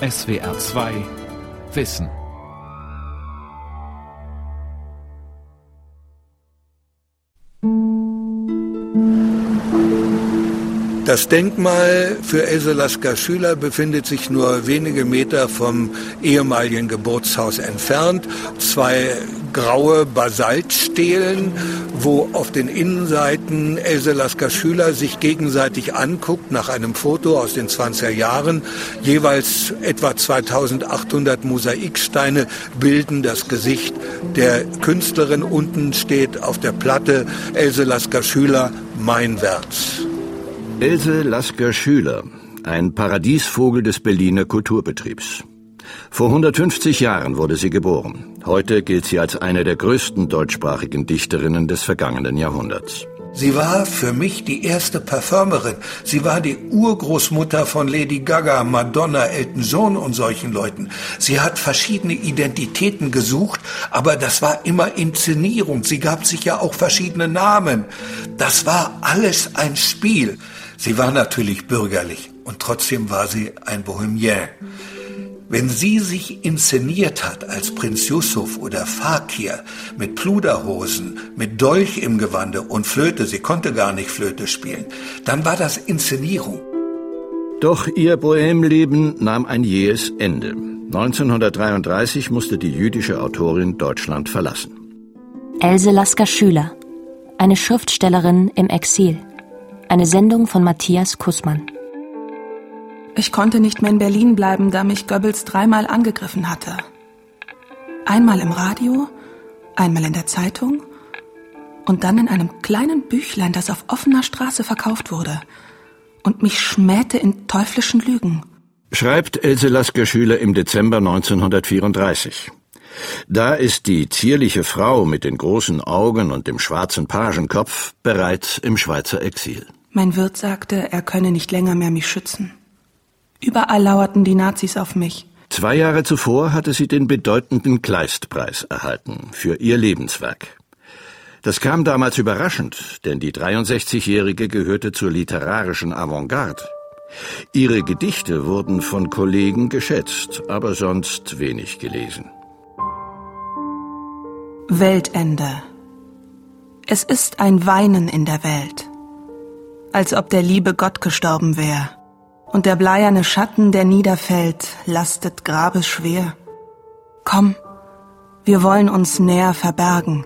SWR 2 Wissen. Das Denkmal für Else Lasker Schüler befindet sich nur wenige Meter vom ehemaligen Geburtshaus entfernt. Zwei graue Basaltstelen, wo auf den Innenseiten Else Lasker Schüler sich gegenseitig anguckt nach einem Foto aus den 20er Jahren. Jeweils etwa 2800 Mosaiksteine bilden das Gesicht der Künstlerin. Unten steht auf der Platte Else Lasker Schüler, mein Wärts. Else Lasker-Schüler, ein Paradiesvogel des Berliner Kulturbetriebs. Vor 150 Jahren wurde sie geboren. Heute gilt sie als eine der größten deutschsprachigen Dichterinnen des vergangenen Jahrhunderts. Sie war für mich die erste Performerin. Sie war die Urgroßmutter von Lady Gaga, Madonna, Elton John und solchen Leuten. Sie hat verschiedene Identitäten gesucht, aber das war immer Inszenierung. Sie gab sich ja auch verschiedene Namen. Das war alles ein Spiel. Sie war natürlich bürgerlich und trotzdem war sie ein Bohemien. Wenn sie sich inszeniert hat als Prinz Yusuf oder Fakir mit Pluderhosen, mit Dolch im Gewande und Flöte, sie konnte gar nicht Flöte spielen, dann war das Inszenierung. Doch ihr Bohemleben nahm ein jähes Ende. 1933 musste die jüdische Autorin Deutschland verlassen. Else Lasker Schüler, eine Schriftstellerin im Exil. Eine Sendung von Matthias Kussmann. Ich konnte nicht mehr in Berlin bleiben, da mich Goebbels dreimal angegriffen hatte. Einmal im Radio, einmal in der Zeitung und dann in einem kleinen Büchlein, das auf offener Straße verkauft wurde und mich schmähte in teuflischen Lügen. Schreibt Else Lasker Schüler im Dezember 1934. Da ist die zierliche Frau mit den großen Augen und dem schwarzen Pagenkopf bereits im Schweizer Exil. Mein Wirt sagte, er könne nicht länger mehr mich schützen. Überall lauerten die Nazis auf mich. Zwei Jahre zuvor hatte sie den bedeutenden Kleistpreis erhalten für ihr Lebenswerk. Das kam damals überraschend, denn die 63-Jährige gehörte zur literarischen Avantgarde. Ihre Gedichte wurden von Kollegen geschätzt, aber sonst wenig gelesen. Weltende. Es ist ein Weinen in der Welt als ob der liebe Gott gestorben wär. Und der bleierne Schatten, der niederfällt, lastet grabesschwer. Komm, wir wollen uns näher verbergen.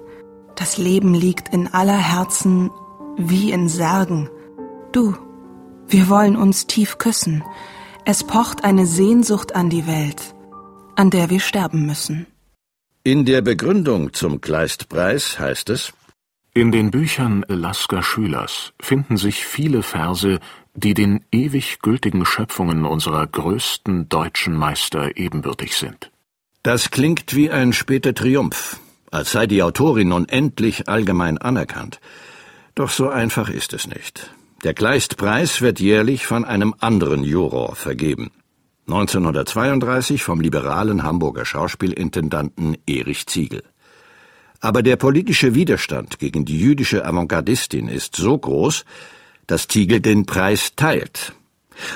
Das Leben liegt in aller Herzen wie in Särgen. Du, wir wollen uns tief küssen. Es pocht eine Sehnsucht an die Welt, an der wir sterben müssen. In der Begründung zum Kleistpreis heißt es, in den Büchern Lasker Schülers finden sich viele Verse, die den ewig gültigen Schöpfungen unserer größten deutschen Meister ebenbürtig sind. Das klingt wie ein später Triumph, als sei die Autorin nun endlich allgemein anerkannt. Doch so einfach ist es nicht. Der Kleistpreis wird jährlich von einem anderen Juror vergeben. 1932 vom liberalen Hamburger Schauspielintendanten Erich Ziegel. Aber der politische Widerstand gegen die jüdische Avantgardistin ist so groß, dass Ziegel den Preis teilt.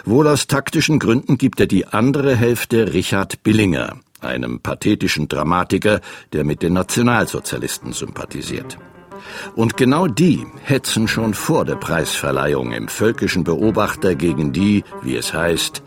Wohl aus taktischen Gründen gibt er die andere Hälfte Richard Billinger, einem pathetischen Dramatiker, der mit den Nationalsozialisten sympathisiert. Und genau die hetzen schon vor der Preisverleihung im völkischen Beobachter gegen die, wie es heißt,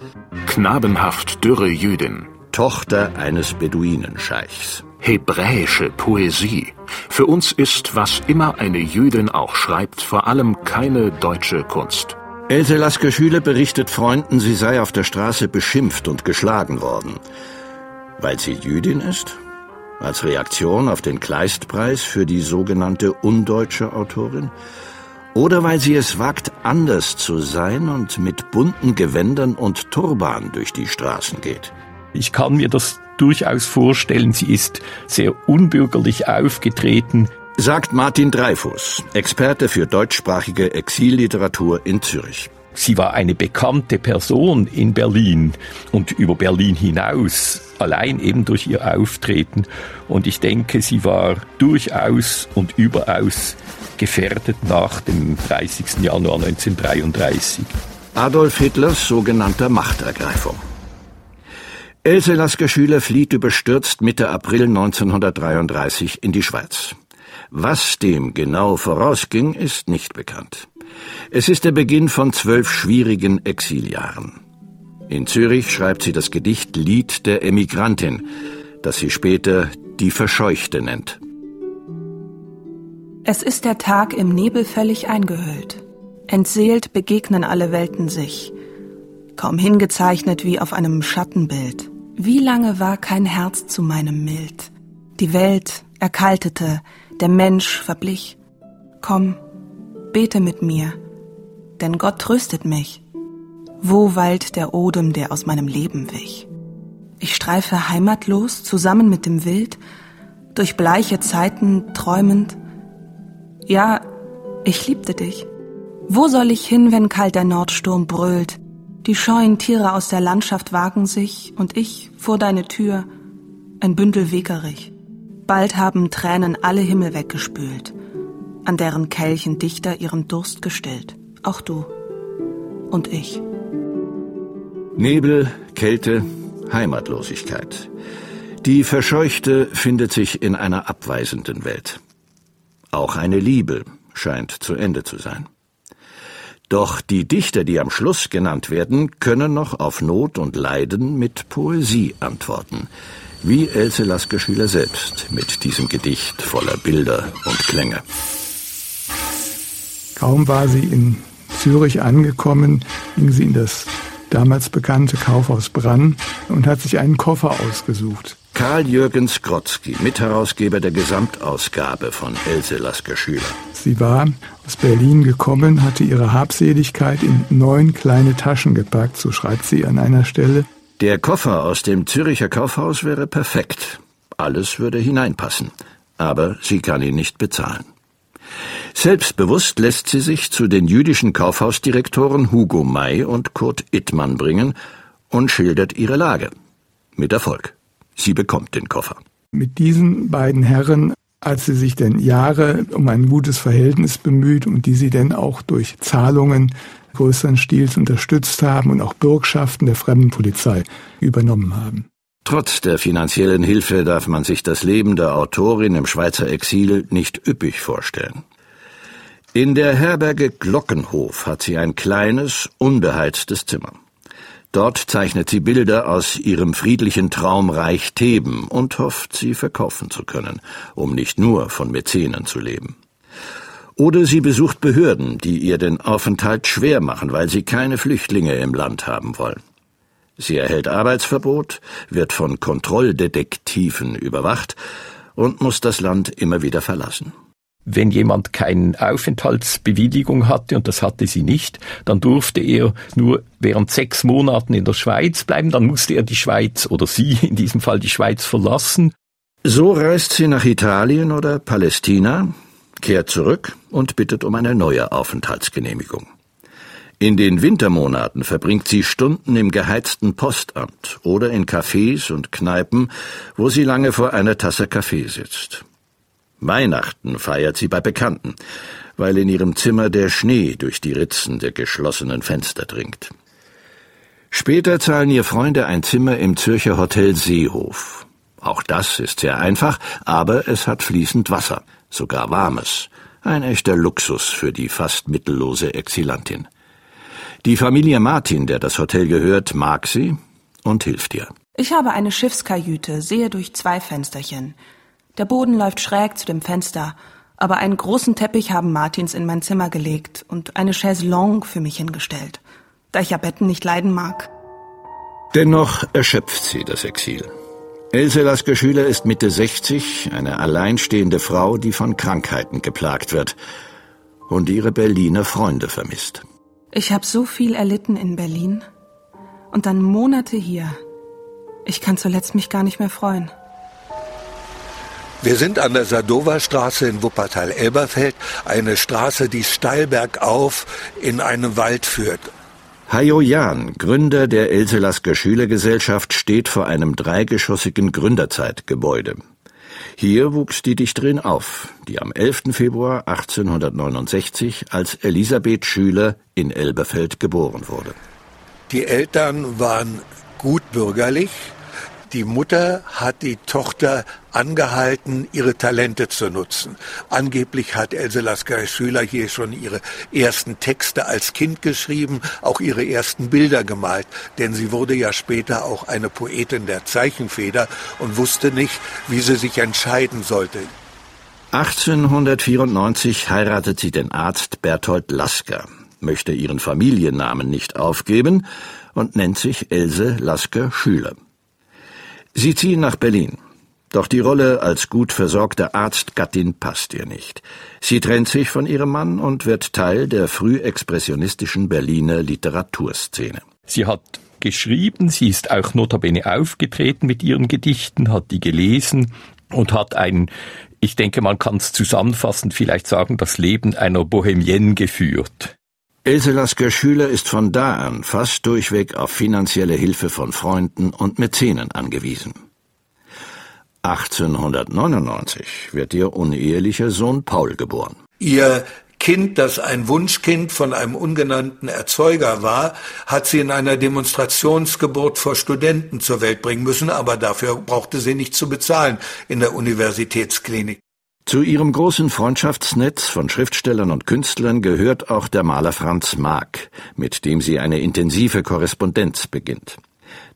knabenhaft dürre Jüdin, Tochter eines Beduinenscheichs hebräische Poesie. Für uns ist, was immer eine Jüdin auch schreibt, vor allem keine deutsche Kunst. Else Lasker Schüler berichtet Freunden, sie sei auf der Straße beschimpft und geschlagen worden. Weil sie Jüdin ist? Als Reaktion auf den Kleistpreis für die sogenannte undeutsche Autorin? Oder weil sie es wagt, anders zu sein und mit bunten Gewändern und Turban durch die Straßen geht? Ich kann mir das durchaus vorstellen, sie ist sehr unbürgerlich aufgetreten. Sagt Martin Dreifuß, Experte für deutschsprachige Exilliteratur in Zürich. Sie war eine bekannte Person in Berlin und über Berlin hinaus, allein eben durch ihr Auftreten. Und ich denke, sie war durchaus und überaus gefährdet nach dem 30. Januar 1933. Adolf Hitlers sogenannter Machtergreifung. Else Lasker-Schüler flieht überstürzt Mitte April 1933 in die Schweiz. Was dem genau vorausging, ist nicht bekannt. Es ist der Beginn von zwölf schwierigen Exiljahren. In Zürich schreibt sie das Gedicht Lied der Emigrantin, das sie später die Verscheuchte nennt. Es ist der Tag im Nebel völlig eingehüllt. Entseelt begegnen alle Welten sich, kaum hingezeichnet wie auf einem Schattenbild. Wie lange war kein Herz zu meinem Mild? Die Welt erkaltete, der Mensch verblich. Komm, bete mit mir, denn Gott tröstet mich. Wo weilt der Odem, der aus meinem Leben wich? Ich streife heimatlos zusammen mit dem Wild, durch bleiche Zeiten träumend. Ja, ich liebte dich. Wo soll ich hin, wenn kalt der Nordsturm brüllt? Die scheuen Tiere aus der Landschaft wagen sich, und ich vor deine Tür, ein Bündel Wegerich. Bald haben Tränen alle Himmel weggespült, an deren Kelchen Dichter ihren Durst gestillt. Auch du und ich. Nebel, Kälte, Heimatlosigkeit. Die Verscheuchte findet sich in einer abweisenden Welt. Auch eine Liebe scheint zu Ende zu sein. Doch die Dichter, die am Schluss genannt werden, können noch auf Not und Leiden mit Poesie antworten, wie Else Lasker Schüler selbst mit diesem Gedicht voller Bilder und Klänge. Kaum war sie in Zürich angekommen, ging sie in das damals bekannte Kaufhaus Brann und hat sich einen Koffer ausgesucht. Karl Jürgens Grotzky, Mitherausgeber der Gesamtausgabe von Else Lasker Schüler. Sie war aus Berlin gekommen, hatte ihre Habseligkeit in neun kleine Taschen gepackt, so schreibt sie an einer Stelle. Der Koffer aus dem Züricher Kaufhaus wäre perfekt. Alles würde hineinpassen. Aber sie kann ihn nicht bezahlen. Selbstbewusst lässt sie sich zu den jüdischen Kaufhausdirektoren Hugo May und Kurt Ittmann bringen und schildert ihre Lage. Mit Erfolg. Sie bekommt den Koffer. Mit diesen beiden Herren als sie sich denn Jahre um ein gutes Verhältnis bemüht und die sie denn auch durch Zahlungen größeren Stils unterstützt haben und auch Bürgschaften der Fremdenpolizei übernommen haben. Trotz der finanziellen Hilfe darf man sich das Leben der Autorin im Schweizer Exil nicht üppig vorstellen. In der Herberge Glockenhof hat sie ein kleines, unbeheiztes Zimmer. Dort zeichnet sie Bilder aus ihrem friedlichen Traumreich Theben und hofft, sie verkaufen zu können, um nicht nur von Mäzenen zu leben. Oder sie besucht Behörden, die ihr den Aufenthalt schwer machen, weil sie keine Flüchtlinge im Land haben wollen. Sie erhält Arbeitsverbot, wird von Kontrolldetektiven überwacht und muss das Land immer wieder verlassen. Wenn jemand keine Aufenthaltsbewilligung hatte, und das hatte sie nicht, dann durfte er nur während sechs Monaten in der Schweiz bleiben, dann musste er die Schweiz oder sie in diesem Fall die Schweiz verlassen. So reist sie nach Italien oder Palästina, kehrt zurück und bittet um eine neue Aufenthaltsgenehmigung. In den Wintermonaten verbringt sie Stunden im geheizten Postamt oder in Cafés und Kneipen, wo sie lange vor einer Tasse Kaffee sitzt. Weihnachten feiert sie bei Bekannten, weil in ihrem Zimmer der Schnee durch die Ritzen der geschlossenen Fenster dringt. Später zahlen ihr Freunde ein Zimmer im Zürcher Hotel Seehof. Auch das ist sehr einfach, aber es hat fließend Wasser, sogar warmes. Ein echter Luxus für die fast mittellose Exilantin. Die Familie Martin, der das Hotel gehört, mag sie und hilft ihr. Ich habe eine Schiffskajüte, sehe durch zwei Fensterchen. Der Boden läuft schräg zu dem Fenster, aber einen großen Teppich haben Martins in mein Zimmer gelegt und eine Chaiselongue für mich hingestellt, da ich ja Betten nicht leiden mag. Dennoch erschöpft sie das Exil. Else Lasker Schüler ist Mitte 60, eine alleinstehende Frau, die von Krankheiten geplagt wird und ihre Berliner Freunde vermisst. Ich habe so viel erlitten in Berlin und dann Monate hier. Ich kann zuletzt mich gar nicht mehr freuen. Wir sind an der Sadowa-Straße in Wuppertal-Elberfeld, eine Straße, die steil bergauf in einen Wald führt. Hayo Jan, Gründer der Else Lasker Schülergesellschaft, steht vor einem dreigeschossigen Gründerzeitgebäude. Hier wuchs die Dichterin auf, die am 11. Februar 1869 als Elisabeth Schüler in Elberfeld geboren wurde. Die Eltern waren gut bürgerlich, Die Mutter hat die Tochter angehalten, ihre Talente zu nutzen. Angeblich hat Else Lasker Schüler hier schon ihre ersten Texte als Kind geschrieben, auch ihre ersten Bilder gemalt, denn sie wurde ja später auch eine Poetin der Zeichenfeder und wusste nicht, wie sie sich entscheiden sollte. 1894 heiratet sie den Arzt Berthold Lasker, möchte ihren Familiennamen nicht aufgeben und nennt sich Else Lasker Schüler. Sie ziehen nach Berlin. Doch die Rolle als gut versorgte Arztgattin passt ihr nicht. Sie trennt sich von ihrem Mann und wird Teil der frühexpressionistischen Berliner Literaturszene. Sie hat geschrieben, sie ist auch notabene aufgetreten mit ihren Gedichten, hat die gelesen und hat ein ich denke, man kann es zusammenfassend vielleicht sagen, das Leben einer Bohemienne geführt. Else Lasker Schüler ist von da an fast durchweg auf finanzielle Hilfe von Freunden und Mäzenen angewiesen. 1899 wird ihr unehelicher Sohn Paul geboren. Ihr Kind, das ein Wunschkind von einem ungenannten Erzeuger war, hat sie in einer Demonstrationsgeburt vor Studenten zur Welt bringen müssen, aber dafür brauchte sie nicht zu bezahlen in der Universitätsklinik. Zu ihrem großen Freundschaftsnetz von Schriftstellern und Künstlern gehört auch der Maler Franz Marc, mit dem sie eine intensive Korrespondenz beginnt.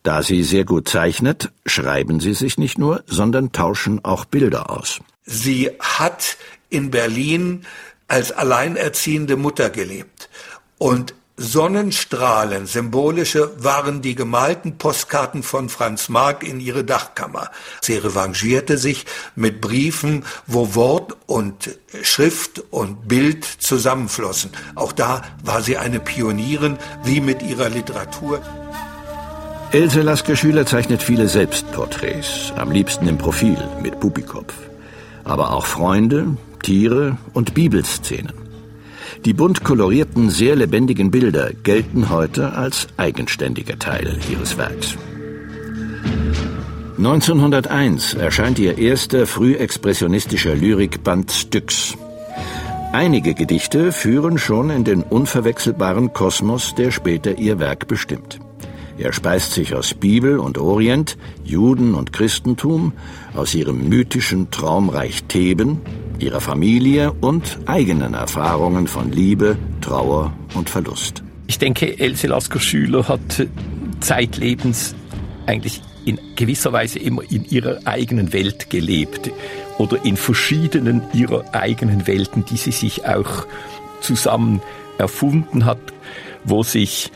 Da sie sehr gut zeichnet, schreiben sie sich nicht nur, sondern tauschen auch Bilder aus. Sie hat in Berlin als alleinerziehende Mutter gelebt. Und Sonnenstrahlen, symbolische, waren die gemalten Postkarten von Franz Marc in ihre Dachkammer. Sie revanchierte sich mit Briefen, wo Wort und Schrift und Bild zusammenflossen. Auch da war sie eine Pionierin, wie mit ihrer Literatur. Else Lasker Schüler zeichnet viele Selbstporträts, am liebsten im Profil mit Pupikopf. Aber auch Freunde, Tiere und Bibelszenen. Die bunt kolorierten, sehr lebendigen Bilder gelten heute als eigenständiger Teil ihres Werks. 1901 erscheint ihr erster frühexpressionistischer Lyrikband Styx. Einige Gedichte führen schon in den unverwechselbaren Kosmos, der später ihr Werk bestimmt. Er speist sich aus Bibel und Orient, Juden und Christentum, aus ihrem mythischen Traumreich Theben, ihrer Familie und eigenen Erfahrungen von Liebe, Trauer und Verlust. Ich denke, Else Lasker Schüler hat zeitlebens eigentlich in gewisser Weise immer in ihrer eigenen Welt gelebt oder in verschiedenen ihrer eigenen Welten, die sie sich auch zusammen erfunden hat, wo sich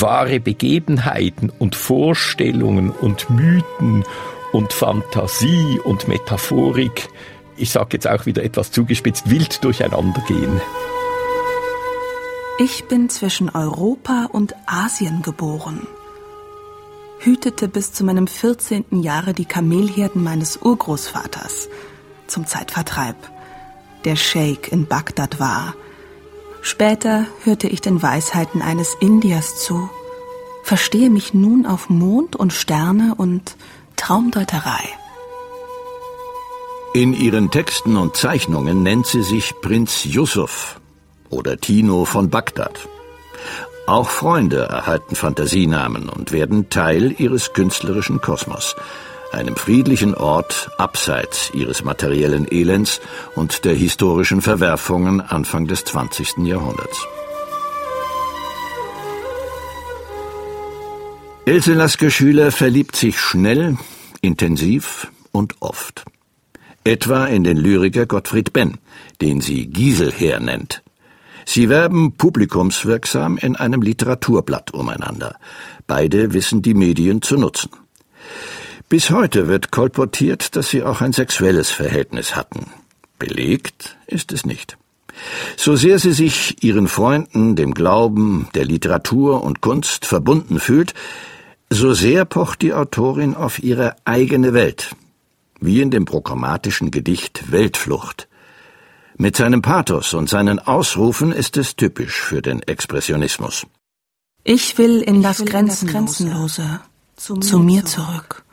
wahre Begebenheiten und Vorstellungen und Mythen und Fantasie und Metaphorik, ich sage jetzt auch wieder etwas zugespitzt, wild durcheinander gehen. Ich bin zwischen Europa und Asien geboren, hütete bis zu meinem 14. Jahre die Kamelherden meines Urgroßvaters zum Zeitvertreib, der Sheikh in Bagdad war, Später hörte ich den Weisheiten eines Indiers zu, verstehe mich nun auf Mond und Sterne und Traumdeuterei. In ihren Texten und Zeichnungen nennt sie sich Prinz Yusuf oder Tino von Bagdad. Auch Freunde erhalten Fantasienamen und werden Teil ihres künstlerischen Kosmos einem friedlichen Ort abseits ihres materiellen Elends und der historischen Verwerfungen Anfang des 20. Jahrhunderts. Else Lasker Schüler verliebt sich schnell, intensiv und oft. Etwa in den Lyriker Gottfried Benn, den sie Gieselher nennt. Sie werben publikumswirksam in einem Literaturblatt umeinander. Beide wissen die Medien zu nutzen. Bis heute wird kolportiert, dass sie auch ein sexuelles Verhältnis hatten. Belegt ist es nicht. So sehr sie sich ihren Freunden, dem Glauben, der Literatur und Kunst verbunden fühlt, so sehr pocht die Autorin auf ihre eigene Welt, wie in dem programmatischen Gedicht Weltflucht. Mit seinem Pathos und seinen Ausrufen ist es typisch für den Expressionismus. Ich will in das Grenzenlose, Grenzenlose zu, mir, zu mir zurück.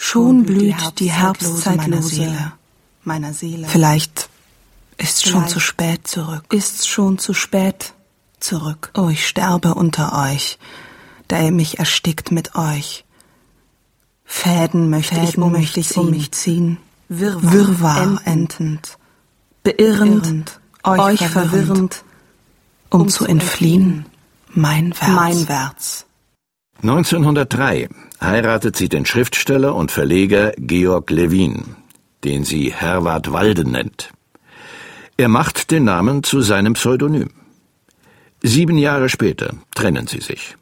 Schon blüht die Herbstzeitlose meiner Seele. Vielleicht ist Vielleicht schon zu spät zurück. Ist schon zu spät zurück. Oh, ich sterbe unter euch, da ihr mich erstickt mit euch. Fäden möchte Fäden ich um mich, um mich ziehen, Wirrwarr, Wirrwarr entend, beirrend, beirrend euch verwirrend, um, um zu entfliehen, meinwärts. meinwärts. 1903 heiratet sie den Schriftsteller und Verleger Georg Levin, den sie Herwart Walden nennt. Er macht den Namen zu seinem Pseudonym. Sieben Jahre später trennen sie sich.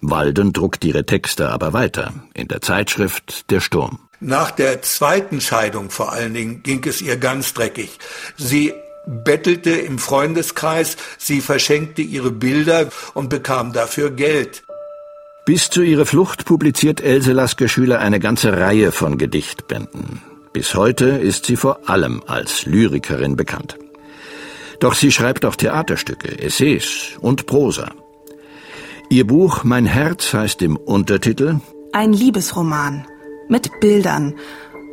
Walden druckt ihre Texte aber weiter in der Zeitschrift Der Sturm. Nach der zweiten Scheidung vor allen Dingen ging es ihr ganz dreckig. Sie bettelte im Freundeskreis, sie verschenkte ihre Bilder und bekam dafür Geld. Bis zu ihrer Flucht publiziert Else Lasker Schüler eine ganze Reihe von Gedichtbänden. Bis heute ist sie vor allem als Lyrikerin bekannt. Doch sie schreibt auch Theaterstücke, Essays und Prosa. Ihr Buch Mein Herz heißt im Untertitel Ein Liebesroman mit Bildern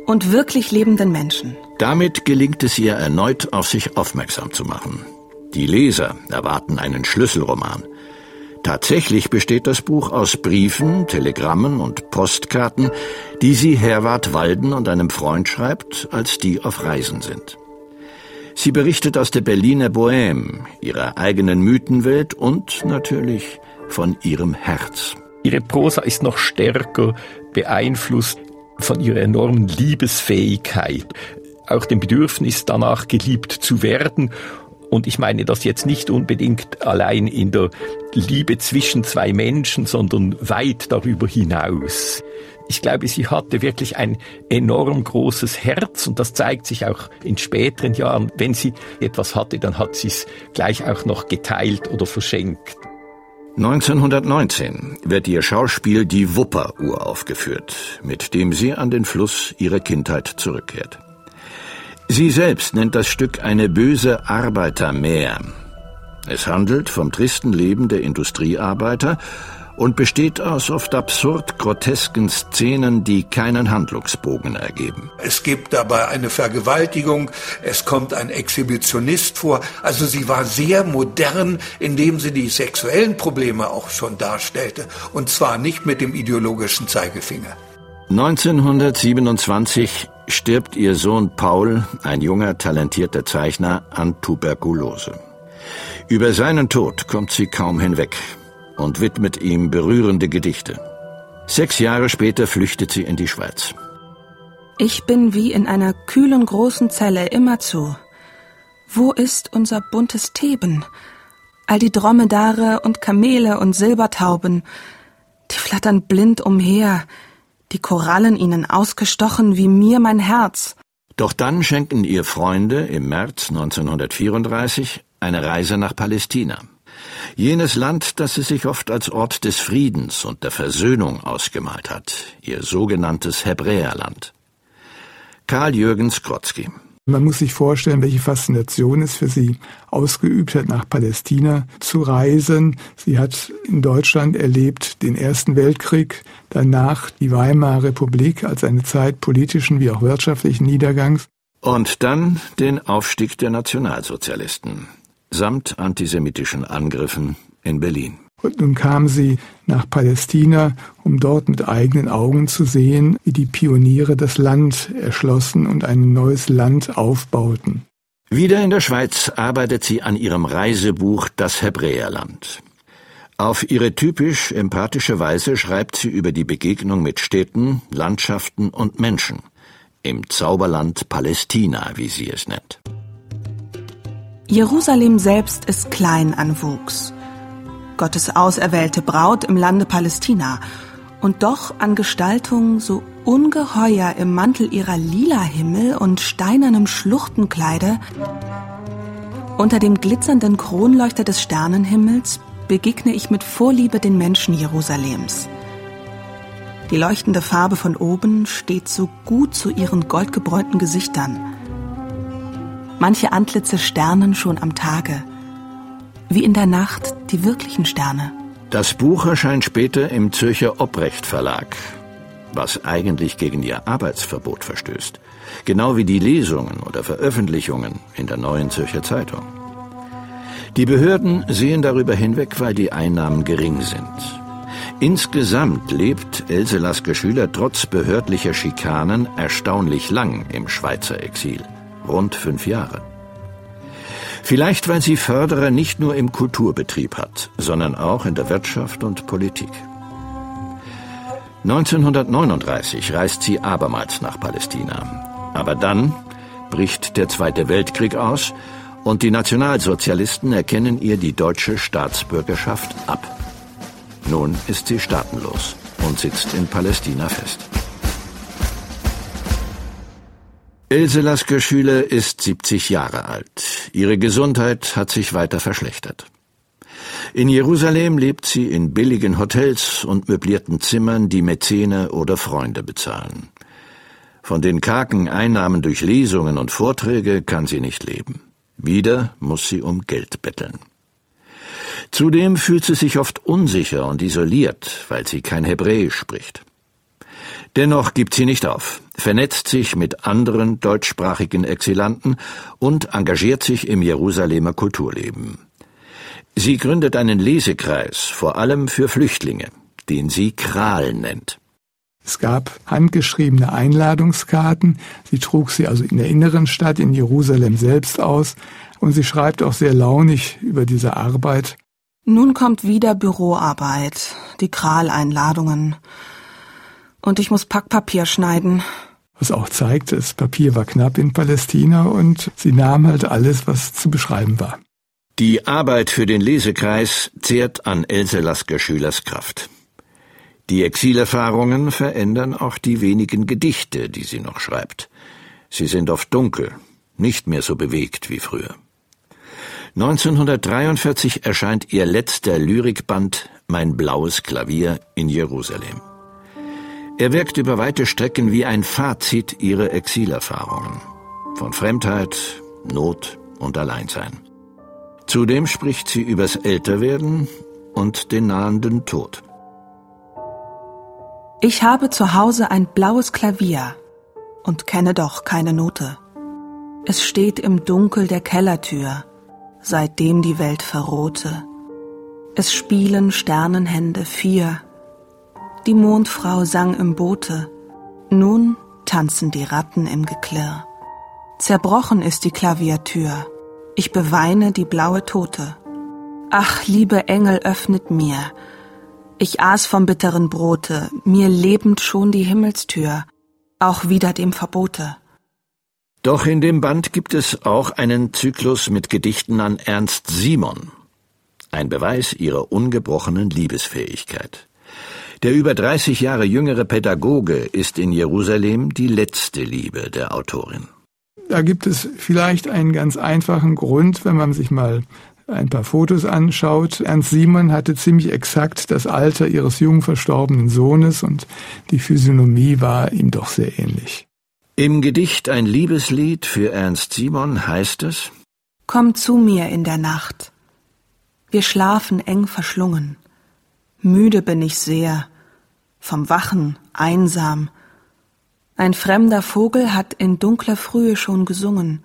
und wirklich lebenden Menschen. Damit gelingt es ihr erneut, auf sich aufmerksam zu machen. Die Leser erwarten einen Schlüsselroman. Tatsächlich besteht das Buch aus Briefen, Telegrammen und Postkarten, die sie Herwart Walden und einem Freund schreibt, als die auf Reisen sind. Sie berichtet aus der Berliner Bohème, ihrer eigenen Mythenwelt und natürlich von ihrem Herz. Ihre Prosa ist noch stärker beeinflusst von ihrer enormen Liebesfähigkeit, auch dem Bedürfnis danach geliebt zu werden und ich meine das jetzt nicht unbedingt allein in der Liebe zwischen zwei Menschen, sondern weit darüber hinaus. Ich glaube, sie hatte wirklich ein enorm großes Herz und das zeigt sich auch in späteren Jahren. Wenn sie etwas hatte, dann hat sie es gleich auch noch geteilt oder verschenkt. 1919 wird ihr Schauspiel Die Wupper uraufgeführt, mit dem sie an den Fluss ihrer Kindheit zurückkehrt. Sie selbst nennt das Stück eine böse Arbeitermähr. Es handelt vom tristen Leben der Industriearbeiter und besteht aus oft absurd grotesken Szenen, die keinen Handlungsbogen ergeben. Es gibt dabei eine Vergewaltigung, es kommt ein Exhibitionist vor. Also sie war sehr modern, indem sie die sexuellen Probleme auch schon darstellte. Und zwar nicht mit dem ideologischen Zeigefinger. 1927 stirbt ihr Sohn Paul, ein junger, talentierter Zeichner, an Tuberkulose. Über seinen Tod kommt sie kaum hinweg und widmet ihm berührende Gedichte. Sechs Jahre später flüchtet sie in die Schweiz. Ich bin wie in einer kühlen großen Zelle immerzu. Wo ist unser buntes Theben? All die Dromedare und Kamele und Silbertauben, die flattern blind umher, die Korallen ihnen ausgestochen wie mir mein Herz. Doch dann schenken ihr Freunde im März 1934 eine Reise nach Palästina. Jenes Land, das sie sich oft als Ort des Friedens und der Versöhnung ausgemalt hat, ihr sogenanntes Hebräerland. Karl Jürgens Krotzki man muss sich vorstellen, welche Faszination es für sie ausgeübt hat, nach Palästina zu reisen. Sie hat in Deutschland erlebt den Ersten Weltkrieg, danach die Weimarer Republik als eine Zeit politischen wie auch wirtschaftlichen Niedergangs. Und dann den Aufstieg der Nationalsozialisten samt antisemitischen Angriffen in Berlin. Und nun kam sie nach Palästina, um dort mit eigenen Augen zu sehen, wie die Pioniere das Land erschlossen und ein neues Land aufbauten. Wieder in der Schweiz arbeitet sie an ihrem Reisebuch Das Hebräerland. Auf ihre typisch empathische Weise schreibt sie über die Begegnung mit Städten, Landschaften und Menschen im Zauberland Palästina, wie sie es nennt. Jerusalem selbst ist klein an Wuchs. Gottes auserwählte Braut im Lande Palästina, und doch an Gestaltung so ungeheuer im Mantel ihrer lila Himmel und steinernem Schluchtenkleide, unter dem glitzernden Kronleuchter des Sternenhimmels begegne ich mit Vorliebe den Menschen Jerusalems. Die leuchtende Farbe von oben steht so gut zu ihren goldgebräunten Gesichtern. Manche Antlitze sternen schon am Tage – wie in der Nacht die wirklichen Sterne. Das Buch erscheint später im Zürcher Obrecht Verlag, was eigentlich gegen ihr Arbeitsverbot verstößt, genau wie die Lesungen oder Veröffentlichungen in der Neuen Zürcher Zeitung. Die Behörden sehen darüber hinweg, weil die Einnahmen gering sind. Insgesamt lebt Else Lasker Schüler trotz behördlicher Schikanen erstaunlich lang im Schweizer Exil. Rund fünf Jahre. Vielleicht, weil sie Förderer nicht nur im Kulturbetrieb hat, sondern auch in der Wirtschaft und Politik. 1939 reist sie abermals nach Palästina. Aber dann bricht der Zweite Weltkrieg aus und die Nationalsozialisten erkennen ihr die deutsche Staatsbürgerschaft ab. Nun ist sie staatenlos und sitzt in Palästina fest. Ilse Lasker-Schüler ist 70 Jahre alt. Ihre Gesundheit hat sich weiter verschlechtert. In Jerusalem lebt sie in billigen Hotels und möblierten Zimmern, die Mäzene oder Freunde bezahlen. Von den kargen Einnahmen durch Lesungen und Vorträge kann sie nicht leben. Wieder muss sie um Geld betteln. Zudem fühlt sie sich oft unsicher und isoliert, weil sie kein Hebräisch spricht. Dennoch gibt sie nicht auf, vernetzt sich mit anderen deutschsprachigen Exilanten und engagiert sich im Jerusalemer Kulturleben. Sie gründet einen Lesekreis, vor allem für Flüchtlinge, den sie Kral nennt. Es gab handgeschriebene Einladungskarten. Sie trug sie also in der inneren Stadt in Jerusalem selbst aus. Und sie schreibt auch sehr launig über diese Arbeit. Nun kommt wieder Büroarbeit, die Kral-Einladungen. Und ich muss Packpapier schneiden. Was auch zeigt, das Papier war knapp in Palästina und sie nahm halt alles, was zu beschreiben war. Die Arbeit für den Lesekreis zehrt an Else Lasker Schülers Kraft. Die Exilerfahrungen verändern auch die wenigen Gedichte, die sie noch schreibt. Sie sind oft dunkel, nicht mehr so bewegt wie früher. 1943 erscheint ihr letzter Lyrikband Mein blaues Klavier in Jerusalem. Er wirkt über weite Strecken wie ein Fazit ihrer Exilerfahrungen. Von Fremdheit, Not und Alleinsein. Zudem spricht sie übers Älterwerden und den nahenden Tod. Ich habe zu Hause ein blaues Klavier und kenne doch keine Note. Es steht im Dunkel der Kellertür, seitdem die Welt verrohte. Es spielen Sternenhände vier. Die Mondfrau sang im Boote. Nun tanzen die Ratten im Geklirr. Zerbrochen ist die Klaviertür. Ich beweine die blaue Tote. Ach, liebe Engel, öffnet mir. Ich aß vom bitteren Brote, mir lebend schon die Himmelstür, auch wieder dem Verbote. Doch in dem Band gibt es auch einen Zyklus mit Gedichten an Ernst Simon. Ein Beweis ihrer ungebrochenen Liebesfähigkeit. Der über 30 Jahre jüngere Pädagoge ist in Jerusalem die letzte Liebe der Autorin. Da gibt es vielleicht einen ganz einfachen Grund, wenn man sich mal ein paar Fotos anschaut. Ernst Simon hatte ziemlich exakt das Alter ihres jung verstorbenen Sohnes und die Physiognomie war ihm doch sehr ähnlich. Im Gedicht Ein Liebeslied für Ernst Simon heißt es Komm zu mir in der Nacht. Wir schlafen eng verschlungen. Müde bin ich sehr, vom Wachen einsam, ein fremder Vogel hat in dunkler Frühe schon gesungen,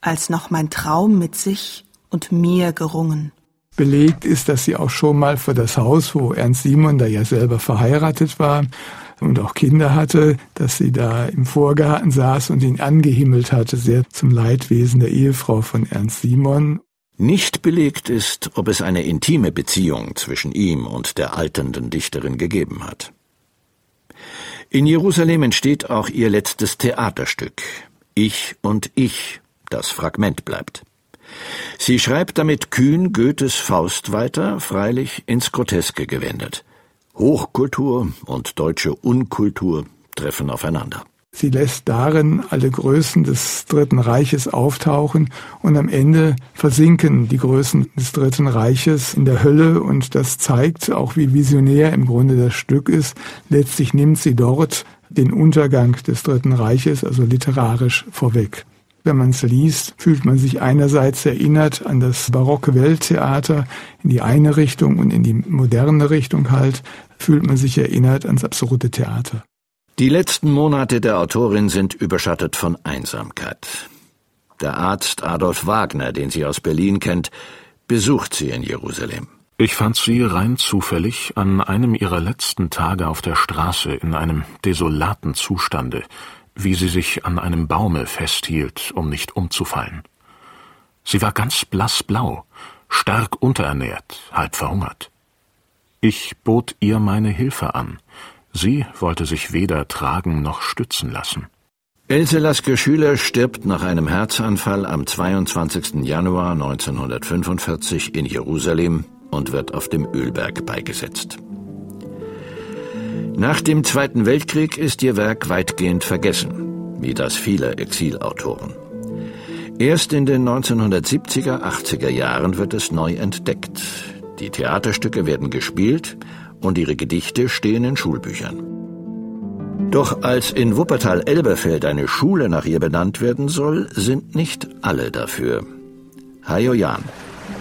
als noch mein Traum mit sich und mir gerungen. Belegt ist, dass sie auch schon mal vor das Haus, wo Ernst Simon, der ja selber verheiratet war und auch Kinder hatte, dass sie da im Vorgarten saß und ihn angehimmelt hatte, sehr zum Leidwesen der Ehefrau von Ernst Simon. Nicht belegt ist, ob es eine intime Beziehung zwischen ihm und der alternden Dichterin gegeben hat. In Jerusalem entsteht auch ihr letztes Theaterstück Ich und ich, das Fragment bleibt. Sie schreibt damit kühn Goethes Faust weiter, freilich ins Groteske gewendet. Hochkultur und deutsche Unkultur treffen aufeinander. Sie lässt darin alle Größen des Dritten Reiches auftauchen und am Ende versinken die Größen des Dritten Reiches in der Hölle und das zeigt auch, wie visionär im Grunde das Stück ist. Letztlich nimmt sie dort den Untergang des Dritten Reiches, also literarisch, vorweg. Wenn man es liest, fühlt man sich einerseits erinnert an das barocke Welttheater in die eine Richtung und in die moderne Richtung halt, fühlt man sich erinnert ans absurde Theater. Die letzten Monate der Autorin sind überschattet von Einsamkeit. Der Arzt Adolf Wagner, den sie aus Berlin kennt, besucht sie in Jerusalem. Ich fand sie rein zufällig an einem ihrer letzten Tage auf der Straße in einem desolaten Zustande, wie sie sich an einem Baume festhielt, um nicht umzufallen. Sie war ganz blassblau, stark unterernährt, halb verhungert. Ich bot ihr meine Hilfe an. Sie wollte sich weder tragen noch stützen lassen. Else Laske Schüler stirbt nach einem Herzanfall am 22. Januar 1945 in Jerusalem und wird auf dem Ölberg beigesetzt. Nach dem Zweiten Weltkrieg ist ihr Werk weitgehend vergessen, wie das vieler Exilautoren. Erst in den 1970er, 80er Jahren wird es neu entdeckt. Die Theaterstücke werden gespielt und ihre Gedichte stehen in Schulbüchern. Doch als in Wuppertal-Elberfeld eine Schule nach ihr benannt werden soll, sind nicht alle dafür. Hajo Jan.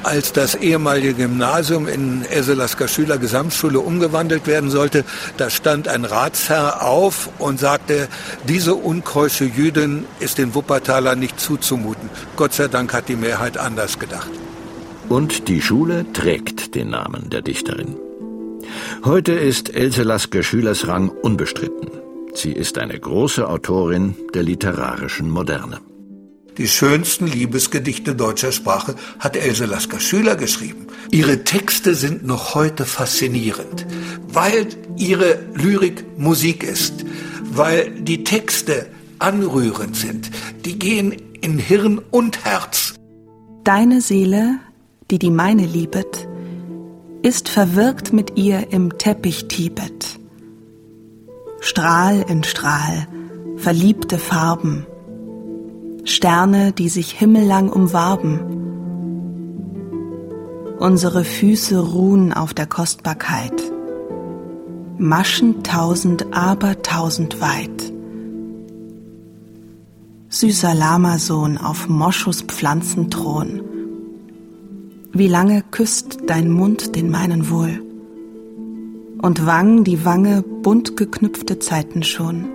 Als das ehemalige Gymnasium in Esselasker Schüler Gesamtschule umgewandelt werden sollte, da stand ein Ratsherr auf und sagte, diese unkeusche Jüdin ist den Wuppertaler nicht zuzumuten. Gott sei Dank hat die Mehrheit anders gedacht. Und die Schule trägt den Namen der Dichterin. Heute ist Else Lasker Schülers Rang unbestritten. Sie ist eine große Autorin der literarischen Moderne. Die schönsten Liebesgedichte deutscher Sprache hat Else Lasker Schüler geschrieben. Ihre Texte sind noch heute faszinierend, weil ihre Lyrik Musik ist, weil die Texte anrührend sind. Die gehen in Hirn und Herz. Deine Seele, die die meine liebet, ist verwirkt mit ihr im Teppich Tibet. Strahl in Strahl, verliebte Farben, Sterne, die sich himmellang umwarben. Unsere Füße ruhen auf der Kostbarkeit. Maschen tausend, aber tausend weit. Süßer Lamasohn auf Moschus Pflanzenthron. Wie lange küsst dein Mund den meinen wohl? Und Wangen die Wange bunt geknüpfte Zeiten schon.